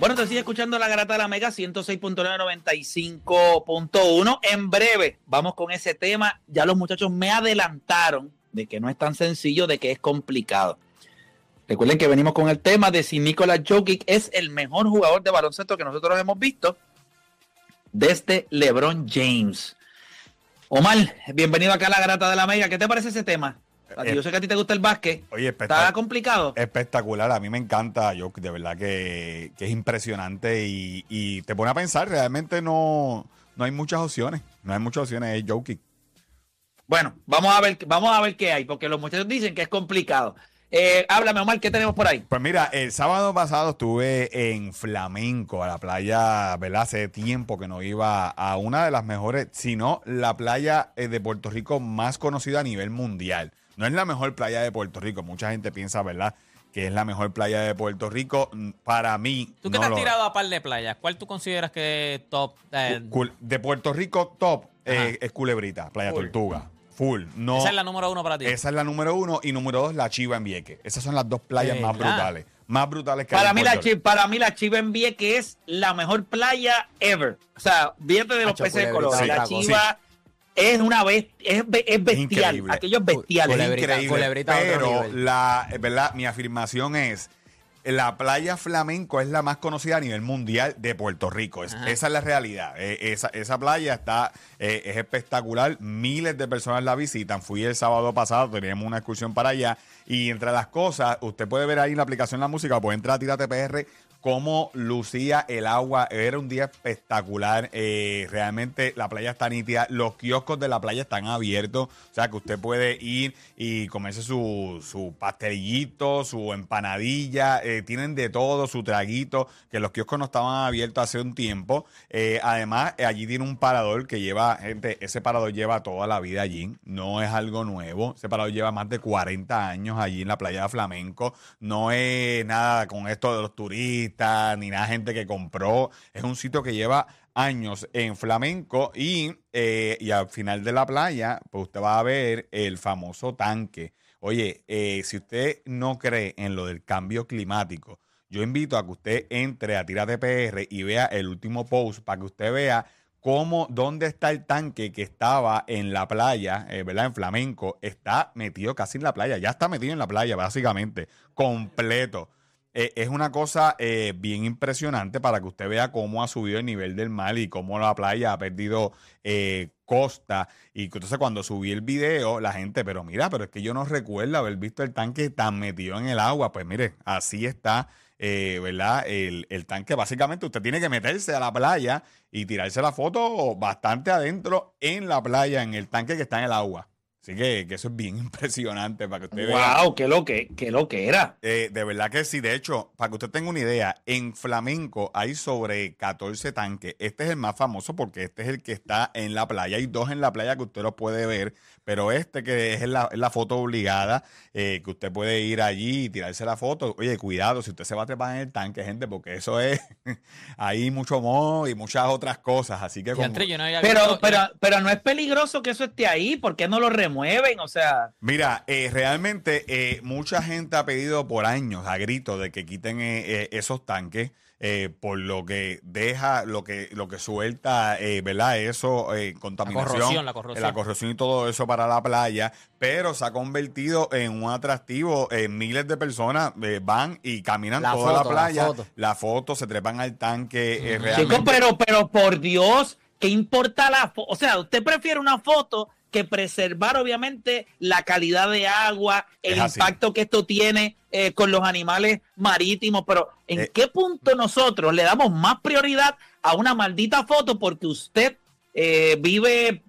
Bueno, te sigue escuchando la Garata de la Mega 106.995.1. En breve vamos con ese tema. Ya los muchachos me adelantaron de que no es tan sencillo, de que es complicado. Recuerden que venimos con el tema de si Nikola Jokic es el mejor jugador de baloncesto que nosotros hemos visto desde LeBron James. Omar, bienvenido acá a la Garata de la Mega. ¿Qué te parece ese tema? A ti, yo sé que a ti te gusta el básquet. Oye, ¿Está complicado? Espectacular, a mí me encanta Jokic, de verdad que, que es impresionante y, y te pone a pensar, realmente no, no hay muchas opciones, no hay muchas opciones, es Jokic. Bueno, vamos a ver, vamos a ver qué hay, porque los muchachos dicen que es complicado. Eh, háblame, Omar, ¿qué tenemos por ahí? Pues mira, el sábado pasado estuve en Flamenco, a la playa, ¿verdad? Hace tiempo que no iba a una de las mejores, si no la playa eh, de Puerto Rico más conocida a nivel mundial. No es la mejor playa de Puerto Rico, mucha gente piensa, ¿verdad? Que es la mejor playa de Puerto Rico. Mm, Para mí, Tú que no te has lo tirado a par de playas, ¿cuál tú consideras que es top? eh, de Puerto Rico, top eh, es Culebrita, Playa Full. Tortuga. Full. No, esa es la número uno para ti. esa es la número uno. Y número dos, la Chiva en Vieques. Esas son las dos playas más brutales. Más brutales que hay Para mí, la Puerto Chi- para mí la Chiva en que es la mejor playa ever. O sea, fíjate de los peces de color. sí, la sí. Es una best- es, es bestial. Increíble. Aquello es bestial. Es increíble. pero la, ¿verdad? mi afirmación es. La playa flamenco es la más conocida a nivel mundial de Puerto Rico. Es- esa es la realidad. Eh, esa, esa playa está eh, es espectacular. Miles de personas la visitan. Fui el sábado pasado, teníamos una excursión para allá. Y entre las cosas, usted puede ver ahí en la aplicación La Música, puede entrar a Tírate PR cómo lucía el agua. Era un día espectacular. Eh, realmente la playa está nítida. Los kioscos de la playa están abiertos. O sea que usted puede ir y comerse su, su pastelillito, su empanadilla. eh, tienen de todo, su traguito. Que los kioscos no estaban abiertos hace un tiempo. Eh, además, eh, allí tiene un parador que lleva, gente, ese parador lleva toda la vida allí. No es algo nuevo. Ese parador lleva más de 40 años allí en la playa de Flamenco. No es nada con esto de los turistas, ni nada gente que compró. Es un sitio que lleva años en flamenco y, eh, y al final de la playa, pues usted va a ver el famoso tanque. Oye, eh, si usted no cree en lo del cambio climático, yo invito a que usted entre a Tírate PR y vea el último post para que usted vea cómo, dónde está el tanque que estaba en la playa, eh, ¿verdad? En flamenco, está metido casi en la playa, ya está metido en la playa, básicamente, completo. Eh, es una cosa eh, bien impresionante para que usted vea cómo ha subido el nivel del mar y cómo la playa ha perdido eh, costa. Y entonces cuando subí el video, la gente, pero mira, pero es que yo no recuerdo haber visto el tanque tan metido en el agua. Pues mire, así está, eh, ¿verdad? El, el tanque, básicamente usted tiene que meterse a la playa y tirarse la foto bastante adentro en la playa, en el tanque que está en el agua. Así que, que eso es bien impresionante para que usted vea. Wow, qué lo que, qué lo que era. Eh, de verdad que sí. De hecho, para que usted tenga una idea, en Flamenco hay sobre 14 tanques. Este es el más famoso porque este es el que está en la playa. Hay dos en la playa que usted lo puede ver, pero este que es la, es la foto obligada, eh, que usted puede ir allí y tirarse la foto. Oye, cuidado, si usted se va a trepar en el tanque, gente, porque eso es, hay mucho moho y muchas otras cosas. Así que... Como- entre yo no había Pero, visto- pero, pero no es peligroso que eso esté ahí. ¿Por qué no lo remueven? O sea, Mira, eh, realmente eh, mucha gente ha pedido por años a gritos de que quiten eh, eh, esos tanques eh, por lo que deja, lo que lo que suelta, eh, ¿verdad? Eso, eh, contaminación, corrosión, la corrosión. la corrosión y todo eso para la playa, pero se ha convertido en un atractivo. miles de personas van y caminan La toda foto, la la playa, foto. la foto, se trepan al tanque. Ujú. realmente- pero, pero por Dios, ¿qué importa la foto? O sea, usted prefiere una foto que preservar, obviamente, la calidad de agua, el Es así. impacto que esto tiene eh, con los animales marítimos, pero ¿en Eh. qué punto nosotros le damos más prioridad a una maldita foto porque usted eh, vive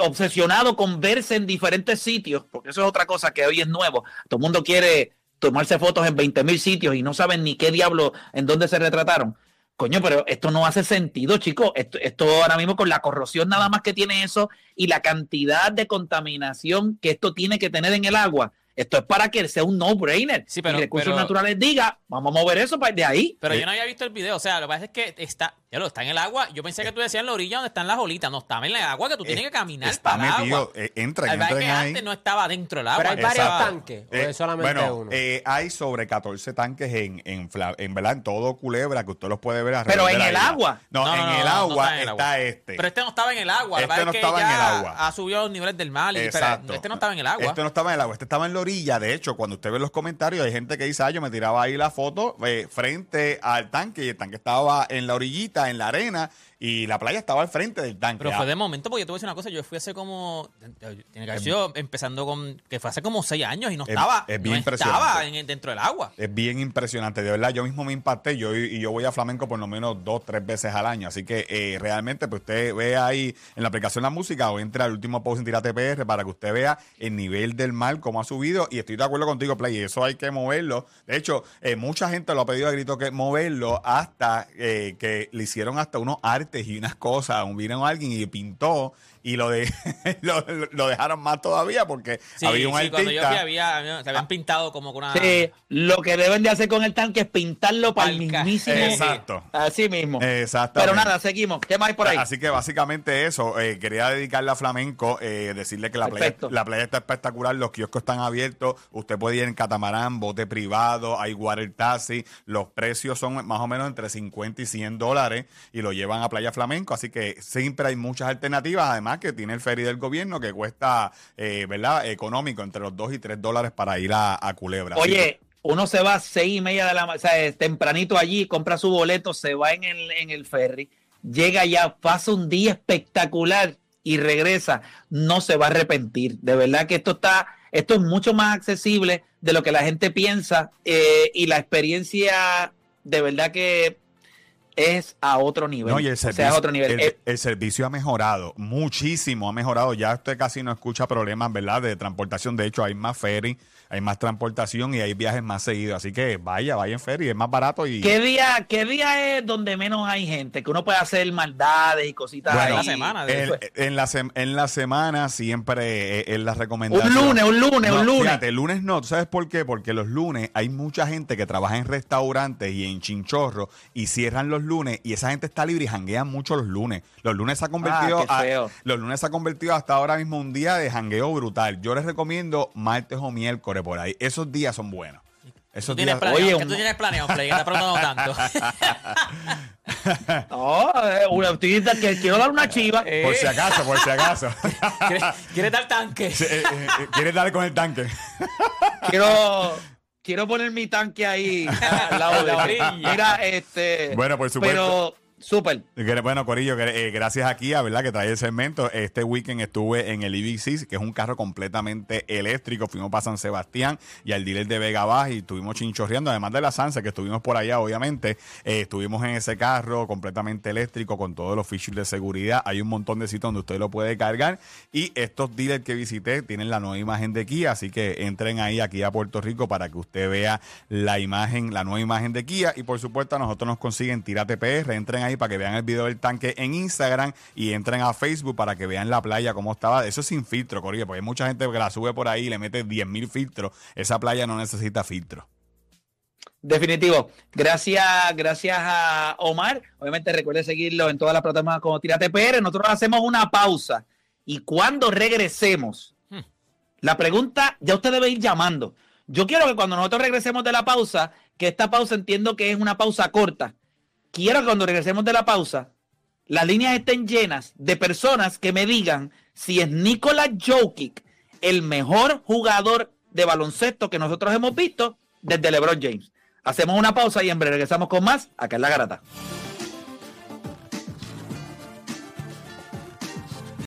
obsesionado con verse en diferentes sitios, porque eso es otra cosa que hoy es nuevo. Todo el mundo quiere tomarse fotos en 20 mil sitios y no saben ni qué diablo en dónde se retrataron. Coño, pero esto no hace sentido, chicos. Esto, esto ahora mismo con la corrosión nada más que tiene eso y la cantidad de contaminación que esto tiene que tener en el agua esto es para que sea un no-brainer. Sí, pero, y Recursos pero- Naturales diga, vamos a mover eso para de ahí. Pero yo no había visto el video. O sea, lo que pasa es que está, ya lo, está en el agua. Yo pensé que tú decías en la orilla donde están las olitas. No estaba en el agua, que tú tienes que caminar Está para el metido. agua. eh, entren, La verdad es entren que ahí. antes no estaba dentro del agua. Pero hay varios tanques. ¿O Eh, es solamente bueno, uno? eh, hay sobre 14 tanques en, en, en verdad en todo Culebra que usted los puede ver Pero alrededor en el agua. No, No, no, en el agua está el este. Pero este no estaba en el agua. Este no estaba en el agua. Ha subido los niveles del mar. Y, pero Exacto. este no estaba en el agua. Este no estaba en el agua, este estaba en la orilla. De hecho, cuando usted ve los comentarios, hay gente que dice, ah, yo me tiraba ahí la foto eh, frente al tanque y el tanque estaba en la orillita, en la arena, y la playa estaba al frente del tanque. Pero Ah, fue de momento, porque yo te voy a decir una cosa, yo fui hace como, tiene que haber sido empezando con, que fue hace como seis años y no Es- estaba, es bien no estaba impresionante. en el- dentro del agua. Es bien impresionante, de verdad. Yo mismo me impacté yo, y yo voy a Flamenco por lo menos dos, tres veces al año. Así que eh, realmente, pues usted ve ahí en la aplicación La Música o entre al último post en Tírate PR para que usted vea el nivel del mar, cómo ha subido. Y estoy de acuerdo contigo, Play. Eso hay que moverlo. De hecho, eh, mucha gente lo ha pedido a grito que moverlo hasta eh, que le hicieron hasta unos artes y unas cosas. Vino alguien y pintó y lo, de, lo, lo dejaron más todavía porque Sí, había un sí, artista. cuando yo fui había, había- se habían pintado como con una... Sí, lo que deben de hacer con el tanque es pintarlo para el mismísimo. Exacto. Así mismo. Exactamente. Pero nada, seguimos. ¿Qué más hay por ahí? Así que básicamente eso, eh, quería dedicarle a Flamenco, eh, decirle que la playa, la playa está espectacular, los kioscos están abiertos, usted puede ir en catamarán, bote privado, hay water taxi, los precios son más o menos entre 50 y 100 dólares y lo llevan a Playa Flamenco, así que siempre hay muchas alternativas, además que tiene el ferry del gobierno que cuesta, eh, ¿verdad?, económico, entre los 2 y 3 dólares para ir a, a Culebra. Oye, uno se va a seis y media de la mañana, o sea, tempranito allí, compra su boleto, se va en el, en el ferry, llega ya, pasa un día espectacular y regresa, no se va a arrepentir. De verdad que esto está, esto es mucho más accesible de lo que la gente piensa eh, y la experiencia de verdad que es a otro nivel. No, y el o sea, servicio, es a otro nivel. el- Eh, el servicio ha mejorado, muchísimo ha mejorado. Ya usted casi no escucha problemas, ¿verdad? De transportación. De hecho, hay más ferry, hay más transportación y hay viajes más seguidos. Así que vaya, vaya en ferry, es más barato y. ¿Qué día, ¿Qué día es donde menos hay gente? Que uno puede hacer maldades y cositas Bueno, ahí. la semana, El- en, la en la semana siempre es la recomendación. Un lunes, un lunes, No, un lunes. Fíjate, el lunes no. ¿Tú ¿Sabes por qué? Porque los lunes hay mucha gente que trabaja en restaurantes y en chinchorro y cierran los lunes y esa gente está libre y janguean mucho los lunes. Los lunes se ha convertido Ah, qué a- feo. los lunes se ha convertido hasta ahora mismo un día de jangueo brutal. Yo les recomiendo martes o miércoles por ahí. Esos días son buenos. Esos ¿Tú tienes días. planeado? Oye, ¿Qué un- tú tienes planeado, Play? Que te preguntando tanto. No, eh, una- estoy- que quiero dar una chiva. Por si acaso, por si acaso. ¿Quieres, quieres dar tanque? Sí, eh, eh, eh, ¿Quieres darle con el tanque? quiero, quiero poner mi tanque ahí al lado En la orilla. Mira, este. Bueno, por supuesto. Pero, súper. Bueno, Corillo, eh, gracias a verdad que trae el segmento. Este weekend estuve en el EV6, que es un carro completamente eléctrico. Fuimos para San Sebastián y al dealer de Vega Baja y estuvimos chinchorreando, además de la Sanse, que estuvimos por allá, obviamente. eh, estuvimos en ese carro completamente eléctrico con todos los features de seguridad. Hay un montón de sitios donde usted lo puede cargar. Y estos dealers que visité tienen la nueva imagen de Kia, así que entren ahí aquí a Puerto Rico para que usted vea la imagen, la nueva imagen de Kia. Y por supuesto, a nosotros nos consiguen Tírate PR. Entren ahí para que vean el video del tanque en Instagram y entren a Facebook para que vean la playa cómo estaba. Eso es sin filtro, Corillo, porque hay mucha gente que la sube por ahí y le mete 10.000 filtros. Esa playa no necesita filtro. Definitivo. Gracias, gracias a Omar. Obviamente recuerde seguirlo en todas las plataformas como Tírate PR. Nosotros hacemos una pausa y cuando regresemos, Hmm. la pregunta ya usted debe ir llamando. Yo quiero que cuando nosotros regresemos de la pausa, que esta pausa entiendo que es una pausa corta, quiero que cuando regresemos de la pausa, las líneas estén llenas de personas que me digan si es Nikola Jokic el mejor jugador de baloncesto que nosotros hemos visto desde LeBron James. Hacemos una pausa y en breve regresamos con más acá en La Garata.